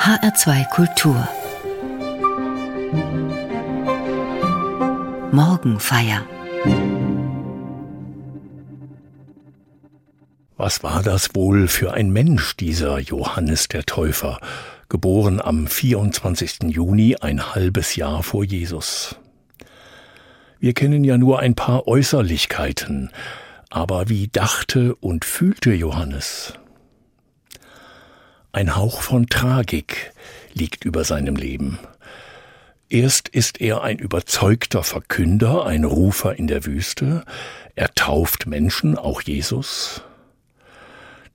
HR2 Kultur Morgenfeier Was war das wohl für ein Mensch, dieser Johannes der Täufer, geboren am 24. Juni ein halbes Jahr vor Jesus? Wir kennen ja nur ein paar Äußerlichkeiten, aber wie dachte und fühlte Johannes? Ein Hauch von Tragik liegt über seinem Leben. Erst ist er ein überzeugter Verkünder, ein Rufer in der Wüste, er tauft Menschen, auch Jesus.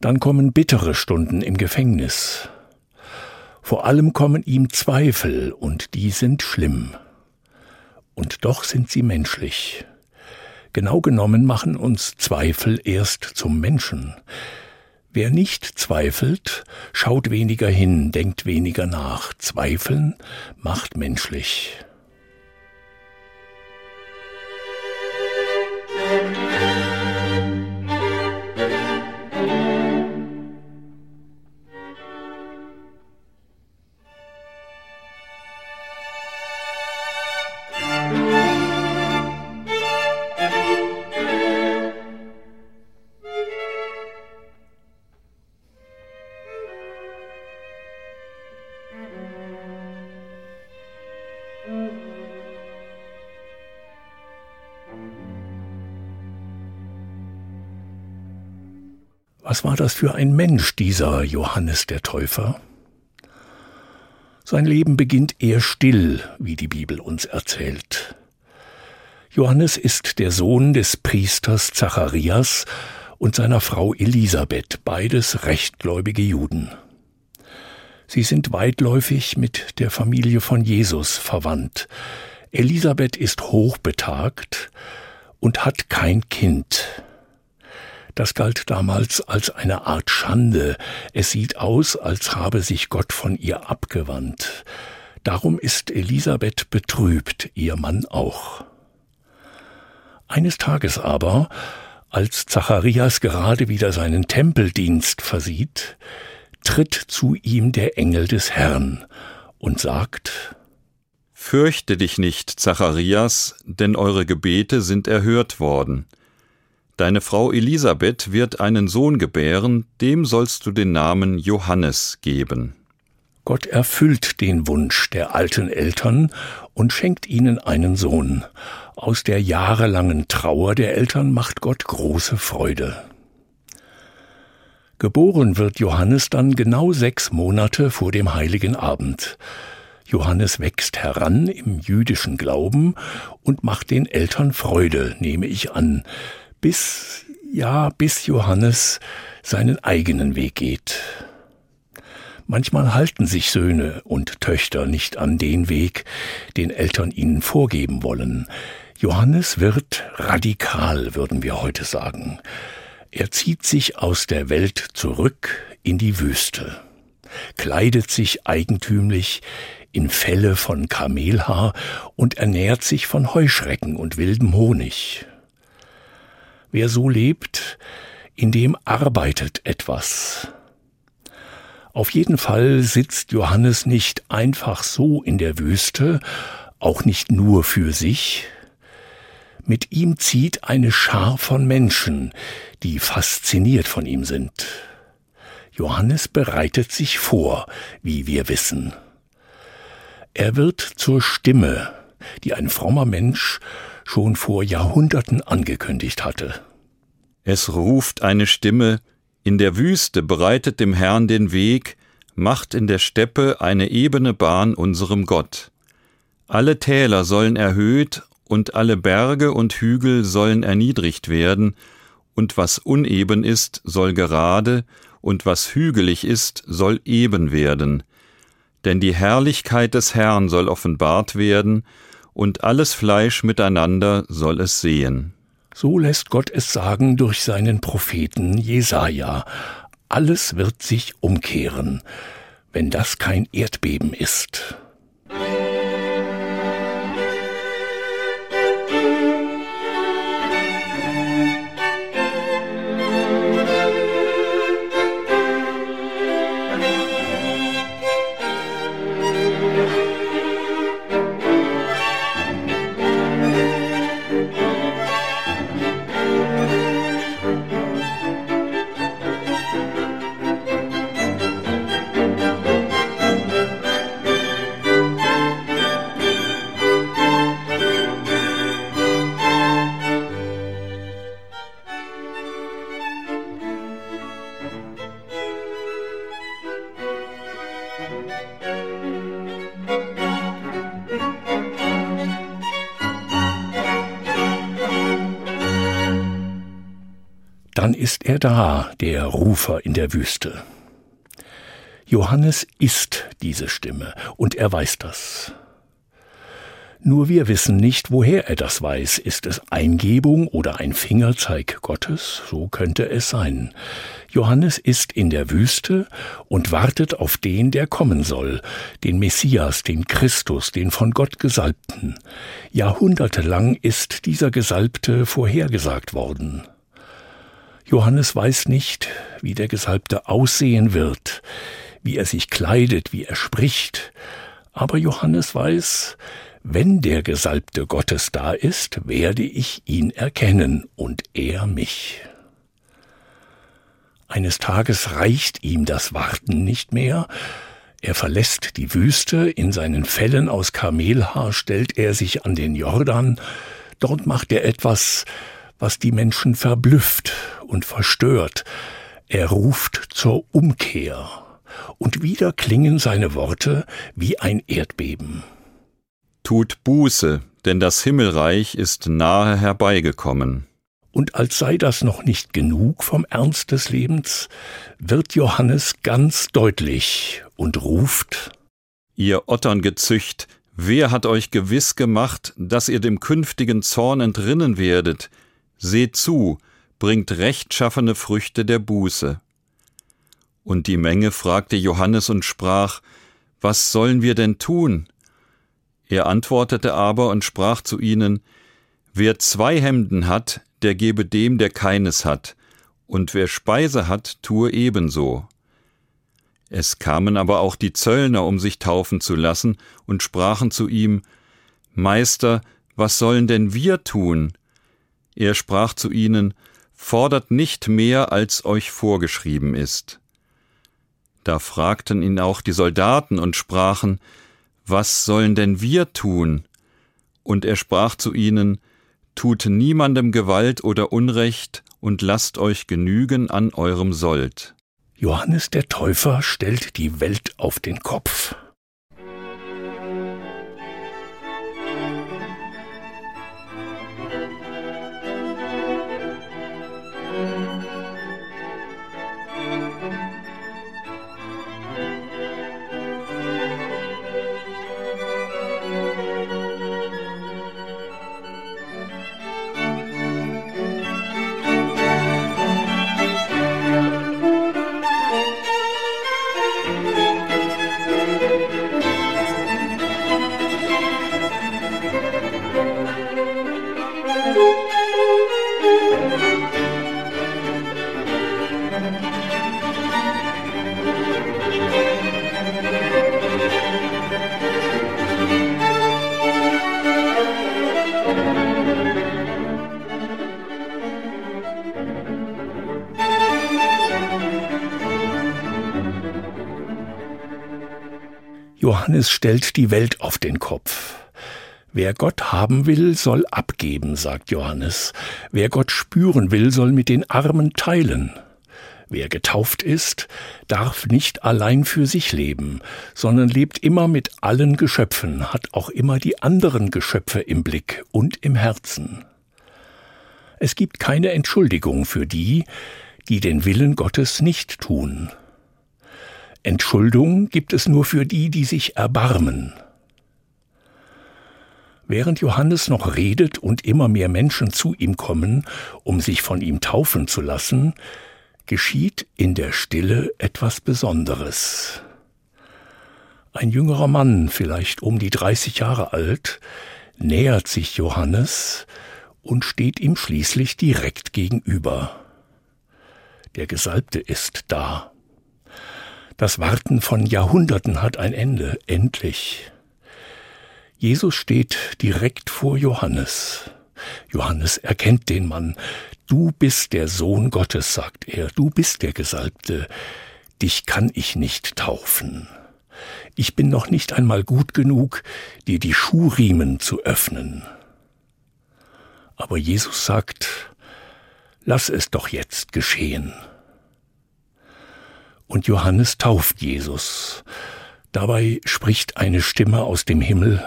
Dann kommen bittere Stunden im Gefängnis. Vor allem kommen ihm Zweifel, und die sind schlimm. Und doch sind sie menschlich. Genau genommen machen uns Zweifel erst zum Menschen. Wer nicht zweifelt, schaut weniger hin, denkt weniger nach. Zweifeln macht menschlich. Was war das für ein Mensch, dieser Johannes der Täufer? Sein Leben beginnt eher still, wie die Bibel uns erzählt. Johannes ist der Sohn des Priesters Zacharias und seiner Frau Elisabeth, beides rechtgläubige Juden. Sie sind weitläufig mit der Familie von Jesus verwandt. Elisabeth ist hochbetagt und hat kein Kind. Das galt damals als eine Art Schande. Es sieht aus, als habe sich Gott von ihr abgewandt. Darum ist Elisabeth betrübt, ihr Mann auch. Eines Tages aber, als Zacharias gerade wieder seinen Tempeldienst versieht, tritt zu ihm der Engel des Herrn und sagt Fürchte dich nicht, Zacharias, denn eure Gebete sind erhört worden. Deine Frau Elisabeth wird einen Sohn gebären, dem sollst du den Namen Johannes geben. Gott erfüllt den Wunsch der alten Eltern und schenkt ihnen einen Sohn. Aus der jahrelangen Trauer der Eltern macht Gott große Freude. Geboren wird Johannes dann genau sechs Monate vor dem heiligen Abend. Johannes wächst heran im jüdischen Glauben und macht den Eltern Freude, nehme ich an bis, ja, bis Johannes seinen eigenen Weg geht. Manchmal halten sich Söhne und Töchter nicht an den Weg, den Eltern ihnen vorgeben wollen. Johannes wird radikal, würden wir heute sagen. Er zieht sich aus der Welt zurück in die Wüste, kleidet sich eigentümlich in Felle von Kamelhaar und ernährt sich von Heuschrecken und wildem Honig. Wer so lebt, in dem arbeitet etwas. Auf jeden Fall sitzt Johannes nicht einfach so in der Wüste, auch nicht nur für sich. Mit ihm zieht eine Schar von Menschen, die fasziniert von ihm sind. Johannes bereitet sich vor, wie wir wissen. Er wird zur Stimme, die ein frommer Mensch schon vor Jahrhunderten angekündigt hatte. Es ruft eine Stimme, in der Wüste bereitet dem Herrn den Weg, macht in der Steppe eine ebene Bahn unserem Gott. Alle Täler sollen erhöht und alle Berge und Hügel sollen erniedrigt werden, und was uneben ist, soll gerade, und was hügelig ist, soll eben werden. Denn die Herrlichkeit des Herrn soll offenbart werden, und alles Fleisch miteinander soll es sehen. So lässt Gott es sagen durch seinen Propheten Jesaja. Alles wird sich umkehren, wenn das kein Erdbeben ist. Da, der Rufer in der Wüste. Johannes ist diese Stimme, und er weiß das. Nur wir wissen nicht, woher er das weiß. Ist es Eingebung oder ein Fingerzeig Gottes? So könnte es sein. Johannes ist in der Wüste und wartet auf den, der kommen soll, den Messias, den Christus, den von Gott Gesalbten. Jahrhundertelang ist dieser Gesalbte vorhergesagt worden. Johannes weiß nicht, wie der Gesalbte aussehen wird, wie er sich kleidet, wie er spricht, aber Johannes weiß, wenn der Gesalbte Gottes da ist, werde ich ihn erkennen und er mich. Eines Tages reicht ihm das Warten nicht mehr, er verlässt die Wüste, in seinen Fellen aus Kamelhaar stellt er sich an den Jordan, dort macht er etwas, was die Menschen verblüfft und verstört. Er ruft zur Umkehr, und wieder klingen seine Worte wie ein Erdbeben. Tut Buße, denn das Himmelreich ist nahe herbeigekommen. Und als sei das noch nicht genug vom Ernst des Lebens, wird Johannes ganz deutlich und ruft Ihr Otterngezücht, wer hat euch gewiss gemacht, dass ihr dem künftigen Zorn entrinnen werdet? Seht zu, bringt rechtschaffene Früchte der Buße. Und die Menge fragte Johannes und sprach, Was sollen wir denn tun? Er antwortete aber und sprach zu ihnen, Wer zwei Hemden hat, der gebe dem, der keines hat, und wer Speise hat, tue ebenso. Es kamen aber auch die Zöllner, um sich taufen zu lassen, und sprachen zu ihm, Meister, was sollen denn wir tun? Er sprach zu ihnen, Fordert nicht mehr, als euch vorgeschrieben ist. Da fragten ihn auch die Soldaten und sprachen, was sollen denn wir tun? Und er sprach zu ihnen, Tut niemandem Gewalt oder Unrecht und lasst euch genügen an eurem Sold. Johannes der Täufer stellt die Welt auf den Kopf. Johannes stellt die Welt auf den Kopf. Wer Gott haben will, soll abgeben, sagt Johannes. Wer Gott spüren will, soll mit den Armen teilen. Wer getauft ist, darf nicht allein für sich leben, sondern lebt immer mit allen Geschöpfen, hat auch immer die anderen Geschöpfe im Blick und im Herzen. Es gibt keine Entschuldigung für die, die den Willen Gottes nicht tun. Entschuldung gibt es nur für die, die sich erbarmen. Während Johannes noch redet und immer mehr Menschen zu ihm kommen, um sich von ihm taufen zu lassen, geschieht in der Stille etwas Besonderes. Ein jüngerer Mann, vielleicht um die 30 Jahre alt, nähert sich Johannes und steht ihm schließlich direkt gegenüber. Der Gesalbte ist da. Das Warten von Jahrhunderten hat ein Ende, endlich. Jesus steht direkt vor Johannes. Johannes erkennt den Mann. Du bist der Sohn Gottes, sagt er, du bist der Gesalbte. Dich kann ich nicht taufen. Ich bin noch nicht einmal gut genug, dir die Schuhriemen zu öffnen. Aber Jesus sagt, lass es doch jetzt geschehen und Johannes tauft Jesus. Dabei spricht eine Stimme aus dem Himmel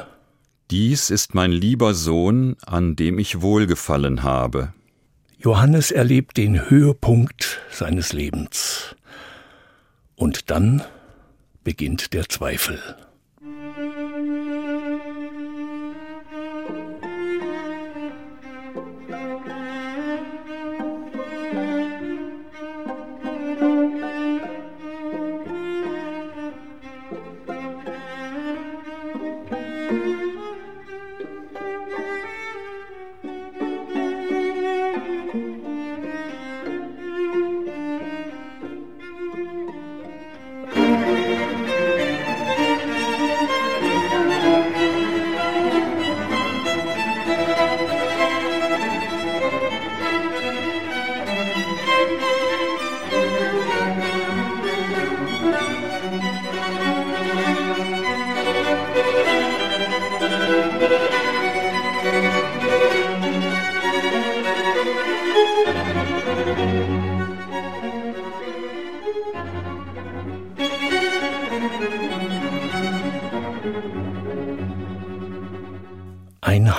Dies ist mein lieber Sohn, an dem ich wohlgefallen habe. Johannes erlebt den Höhepunkt seines Lebens. Und dann beginnt der Zweifel.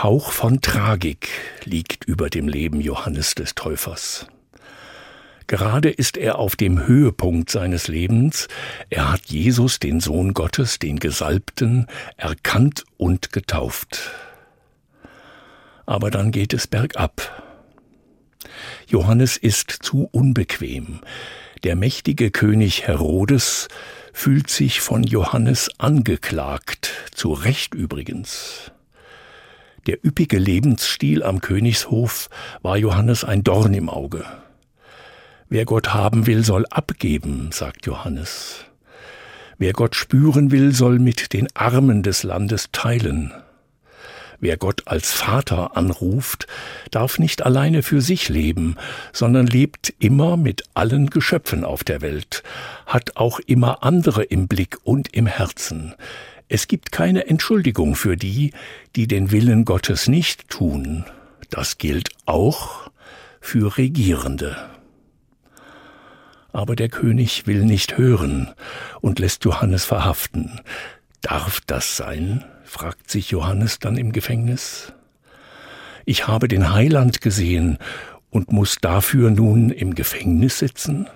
Hauch von Tragik liegt über dem Leben Johannes des Täufers. Gerade ist er auf dem Höhepunkt seines Lebens, er hat Jesus, den Sohn Gottes, den Gesalbten, erkannt und getauft. Aber dann geht es bergab. Johannes ist zu unbequem. Der mächtige König Herodes fühlt sich von Johannes angeklagt, zu Recht übrigens. Der üppige Lebensstil am Königshof war Johannes ein Dorn im Auge. Wer Gott haben will, soll abgeben, sagt Johannes. Wer Gott spüren will, soll mit den Armen des Landes teilen. Wer Gott als Vater anruft, darf nicht alleine für sich leben, sondern lebt immer mit allen Geschöpfen auf der Welt, hat auch immer andere im Blick und im Herzen. Es gibt keine Entschuldigung für die, die den Willen Gottes nicht tun. Das gilt auch für Regierende. Aber der König will nicht hören und lässt Johannes verhaften. Darf das sein? fragt sich Johannes dann im Gefängnis. Ich habe den Heiland gesehen und muss dafür nun im Gefängnis sitzen?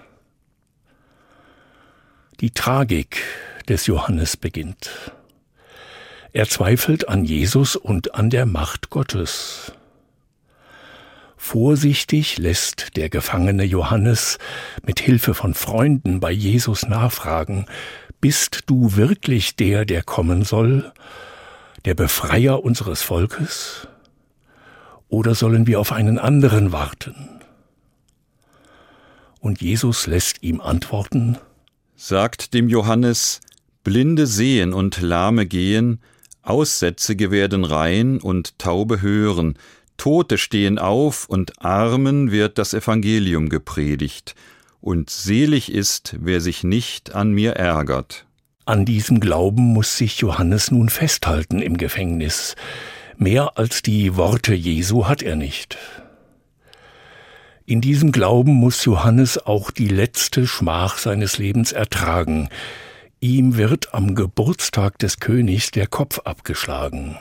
Die Tragik des Johannes beginnt. Er zweifelt an Jesus und an der Macht Gottes. Vorsichtig lässt der gefangene Johannes mit Hilfe von Freunden bei Jesus nachfragen, bist du wirklich der, der kommen soll, der Befreier unseres Volkes? Oder sollen wir auf einen anderen warten? Und Jesus lässt ihm antworten, sagt dem Johannes, Blinde sehen und Lahme gehen, Aussätzige werden rein und Taube hören, Tote stehen auf und Armen wird das Evangelium gepredigt, und selig ist, wer sich nicht an mir ärgert. An diesem Glauben muss sich Johannes nun festhalten im Gefängnis. Mehr als die Worte Jesu hat er nicht. In diesem Glauben muss Johannes auch die letzte Schmach seines Lebens ertragen. Ihm wird am Geburtstag des Königs der Kopf abgeschlagen.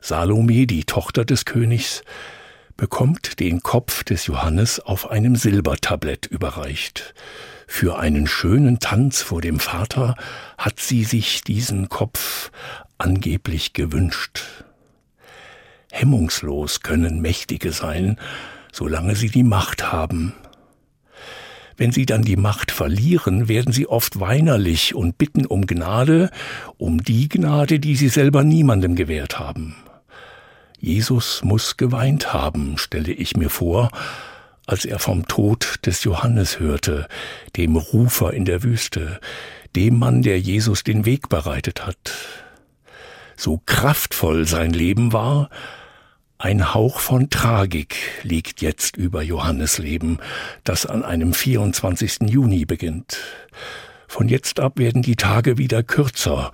Salome, die Tochter des Königs, bekommt den Kopf des Johannes auf einem Silbertablett überreicht. Für einen schönen Tanz vor dem Vater hat sie sich diesen Kopf angeblich gewünscht. Hemmungslos können Mächtige sein, solange sie die Macht haben. Wenn sie dann die Macht verlieren, werden sie oft weinerlich und bitten um Gnade, um die Gnade, die sie selber niemandem gewährt haben. Jesus muss geweint haben, stelle ich mir vor, als er vom Tod des Johannes hörte, dem Rufer in der Wüste, dem Mann, der Jesus den Weg bereitet hat. So kraftvoll sein Leben war, ein Hauch von Tragik liegt jetzt über Johannes Leben, das an einem 24. Juni beginnt. Von jetzt ab werden die Tage wieder kürzer,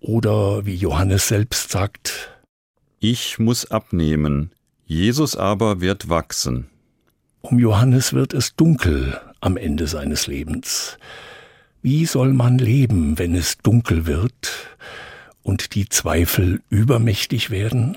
oder wie Johannes selbst sagt, ich muss abnehmen, Jesus aber wird wachsen. Um Johannes wird es dunkel am Ende seines Lebens. Wie soll man leben, wenn es dunkel wird und die Zweifel übermächtig werden?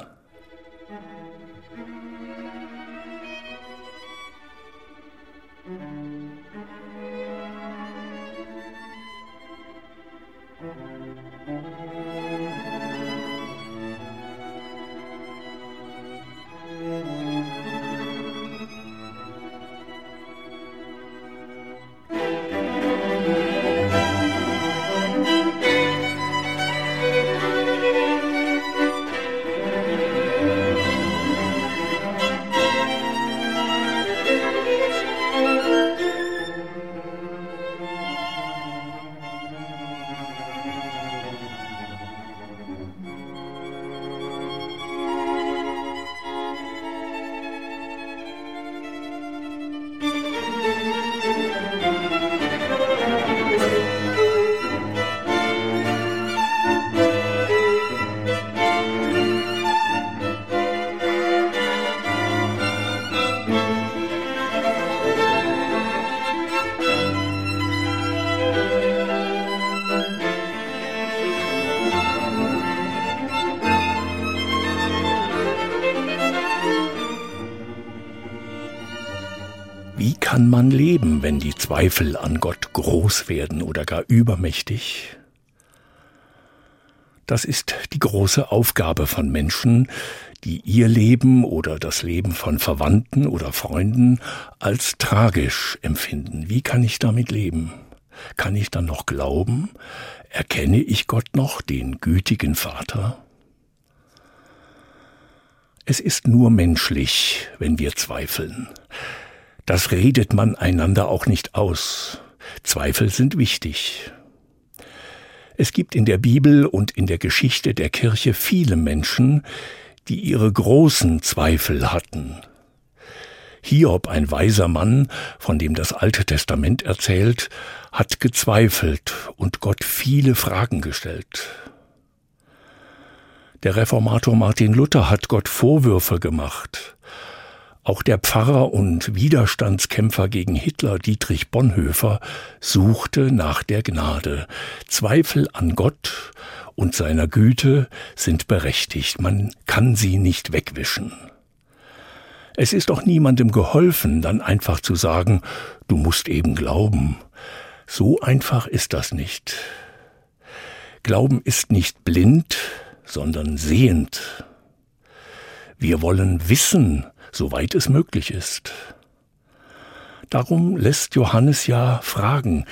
Zweifel an Gott groß werden oder gar übermächtig? Das ist die große Aufgabe von Menschen, die ihr Leben oder das Leben von Verwandten oder Freunden als tragisch empfinden. Wie kann ich damit leben? Kann ich dann noch glauben? Erkenne ich Gott noch, den gütigen Vater? Es ist nur menschlich, wenn wir zweifeln. Das redet man einander auch nicht aus. Zweifel sind wichtig. Es gibt in der Bibel und in der Geschichte der Kirche viele Menschen, die ihre großen Zweifel hatten. Hiob, ein weiser Mann, von dem das Alte Testament erzählt, hat gezweifelt und Gott viele Fragen gestellt. Der Reformator Martin Luther hat Gott Vorwürfe gemacht. Auch der Pfarrer und Widerstandskämpfer gegen Hitler Dietrich Bonhoeffer suchte nach der Gnade. Zweifel an Gott und seiner Güte sind berechtigt, man kann sie nicht wegwischen. Es ist auch niemandem geholfen, dann einfach zu sagen, du musst eben glauben. So einfach ist das nicht. Glauben ist nicht blind, sondern sehend. Wir wollen wissen, soweit es möglich ist. Darum lässt Johannes ja fragen,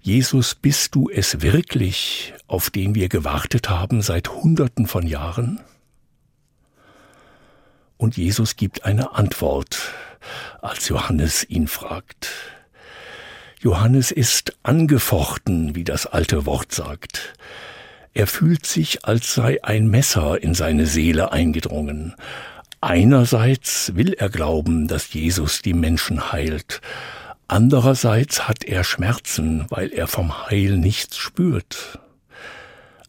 Jesus, bist du es wirklich, auf den wir gewartet haben seit Hunderten von Jahren? Und Jesus gibt eine Antwort, als Johannes ihn fragt. Johannes ist angefochten, wie das alte Wort sagt. Er fühlt sich, als sei ein Messer in seine Seele eingedrungen, Einerseits will er glauben, dass Jesus die Menschen heilt, andererseits hat er Schmerzen, weil er vom Heil nichts spürt.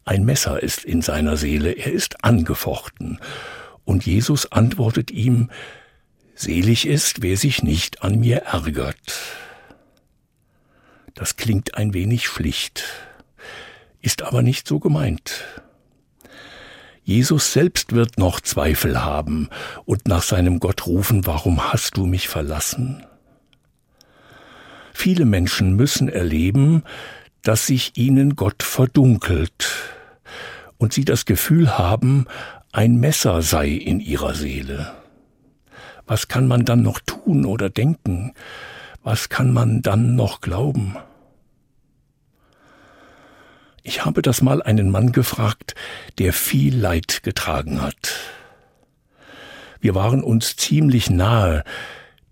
Ein Messer ist in seiner Seele, er ist angefochten, und Jesus antwortet ihm, Selig ist, wer sich nicht an mir ärgert. Das klingt ein wenig schlicht, ist aber nicht so gemeint. Jesus selbst wird noch Zweifel haben und nach seinem Gott rufen, warum hast du mich verlassen? Viele Menschen müssen erleben, dass sich ihnen Gott verdunkelt und sie das Gefühl haben, ein Messer sei in ihrer Seele. Was kann man dann noch tun oder denken? Was kann man dann noch glauben? Ich habe das mal einen Mann gefragt, der viel Leid getragen hat. Wir waren uns ziemlich nahe,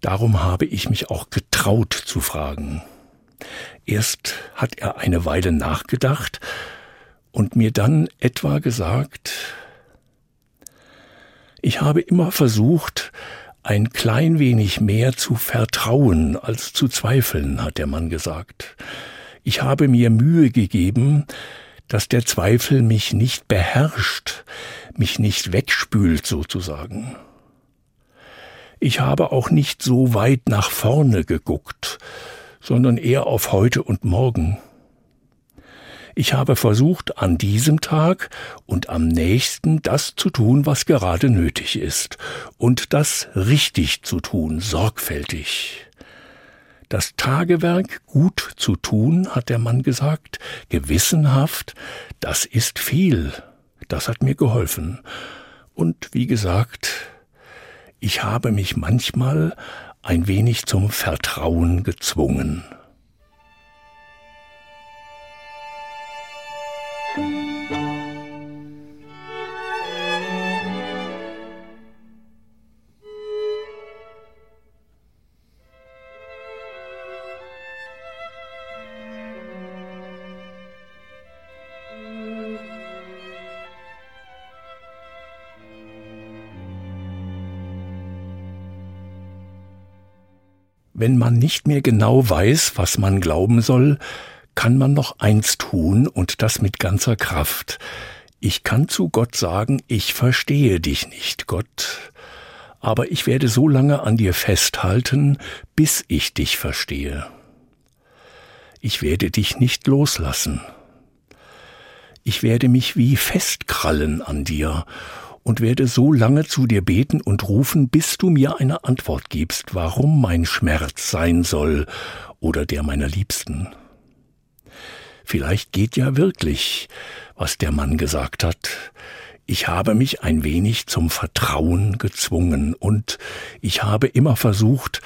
darum habe ich mich auch getraut zu fragen. Erst hat er eine Weile nachgedacht und mir dann etwa gesagt, ich habe immer versucht, ein klein wenig mehr zu vertrauen als zu zweifeln, hat der Mann gesagt. Ich habe mir Mühe gegeben, dass der Zweifel mich nicht beherrscht, mich nicht wegspült sozusagen. Ich habe auch nicht so weit nach vorne geguckt, sondern eher auf heute und morgen. Ich habe versucht, an diesem Tag und am nächsten das zu tun, was gerade nötig ist, und das richtig zu tun, sorgfältig. Das Tagewerk gut zu tun, hat der Mann gesagt, gewissenhaft, das ist viel, das hat mir geholfen. Und wie gesagt, ich habe mich manchmal ein wenig zum Vertrauen gezwungen. Wenn man nicht mehr genau weiß, was man glauben soll, kann man noch eins tun und das mit ganzer Kraft. Ich kann zu Gott sagen, ich verstehe dich nicht, Gott, aber ich werde so lange an dir festhalten, bis ich dich verstehe. Ich werde dich nicht loslassen. Ich werde mich wie festkrallen an dir und werde so lange zu dir beten und rufen, bis du mir eine Antwort gibst, warum mein Schmerz sein soll oder der meiner Liebsten. Vielleicht geht ja wirklich, was der Mann gesagt hat. Ich habe mich ein wenig zum Vertrauen gezwungen und ich habe immer versucht,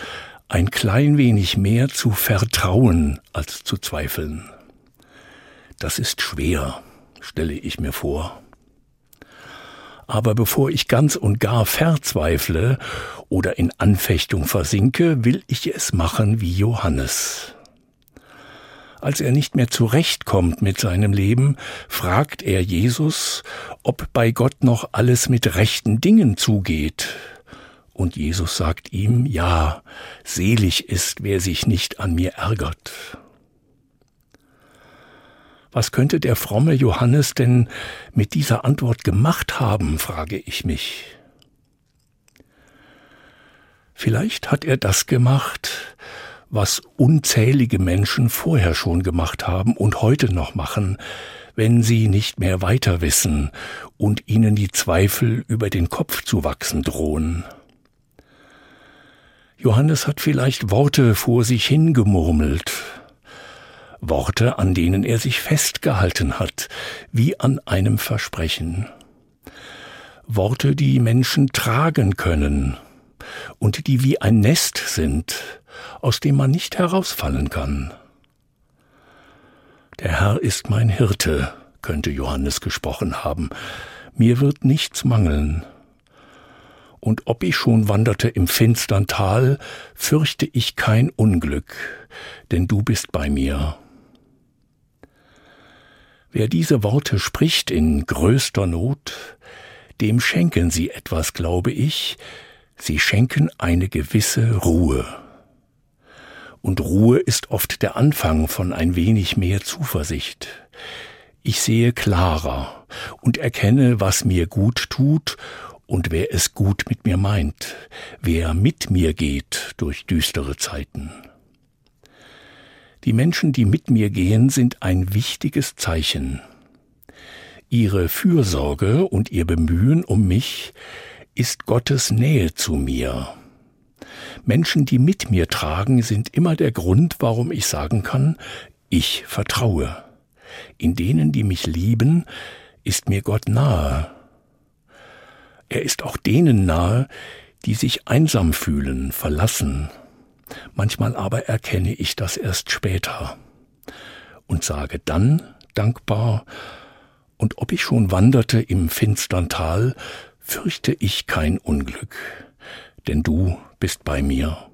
ein klein wenig mehr zu vertrauen als zu zweifeln. Das ist schwer, stelle ich mir vor. Aber bevor ich ganz und gar verzweifle oder in Anfechtung versinke, will ich es machen wie Johannes. Als er nicht mehr zurechtkommt mit seinem Leben, fragt er Jesus, ob bei Gott noch alles mit rechten Dingen zugeht. Und Jesus sagt ihm, ja, selig ist, wer sich nicht an mir ärgert. Was könnte der fromme Johannes denn mit dieser Antwort gemacht haben, frage ich mich. Vielleicht hat er das gemacht, was unzählige Menschen vorher schon gemacht haben und heute noch machen, wenn sie nicht mehr weiter wissen und ihnen die Zweifel über den Kopf zu wachsen drohen. Johannes hat vielleicht Worte vor sich hingemurmelt, Worte, an denen er sich festgehalten hat, wie an einem Versprechen. Worte, die Menschen tragen können und die wie ein Nest sind, aus dem man nicht herausfallen kann. Der Herr ist mein Hirte, könnte Johannes gesprochen haben, mir wird nichts mangeln. Und ob ich schon wanderte im finstern Tal, fürchte ich kein Unglück, denn du bist bei mir. Wer diese Worte spricht in größter Not, dem schenken sie etwas, glaube ich, sie schenken eine gewisse Ruhe und Ruhe ist oft der Anfang von ein wenig mehr Zuversicht. Ich sehe klarer und erkenne, was mir gut tut und wer es gut mit mir meint, wer mit mir geht durch düstere Zeiten. Die Menschen, die mit mir gehen, sind ein wichtiges Zeichen. Ihre Fürsorge und ihr Bemühen um mich ist Gottes Nähe zu mir Menschen, die mit mir tragen, sind immer der Grund, warum ich sagen kann, ich vertraue. In denen, die mich lieben, ist mir Gott nahe. Er ist auch denen nahe, die sich einsam fühlen, verlassen. Manchmal aber erkenne ich das erst später und sage dann dankbar, und ob ich schon wanderte im finstern Tal, fürchte ich kein Unglück, denn du bist bei mir.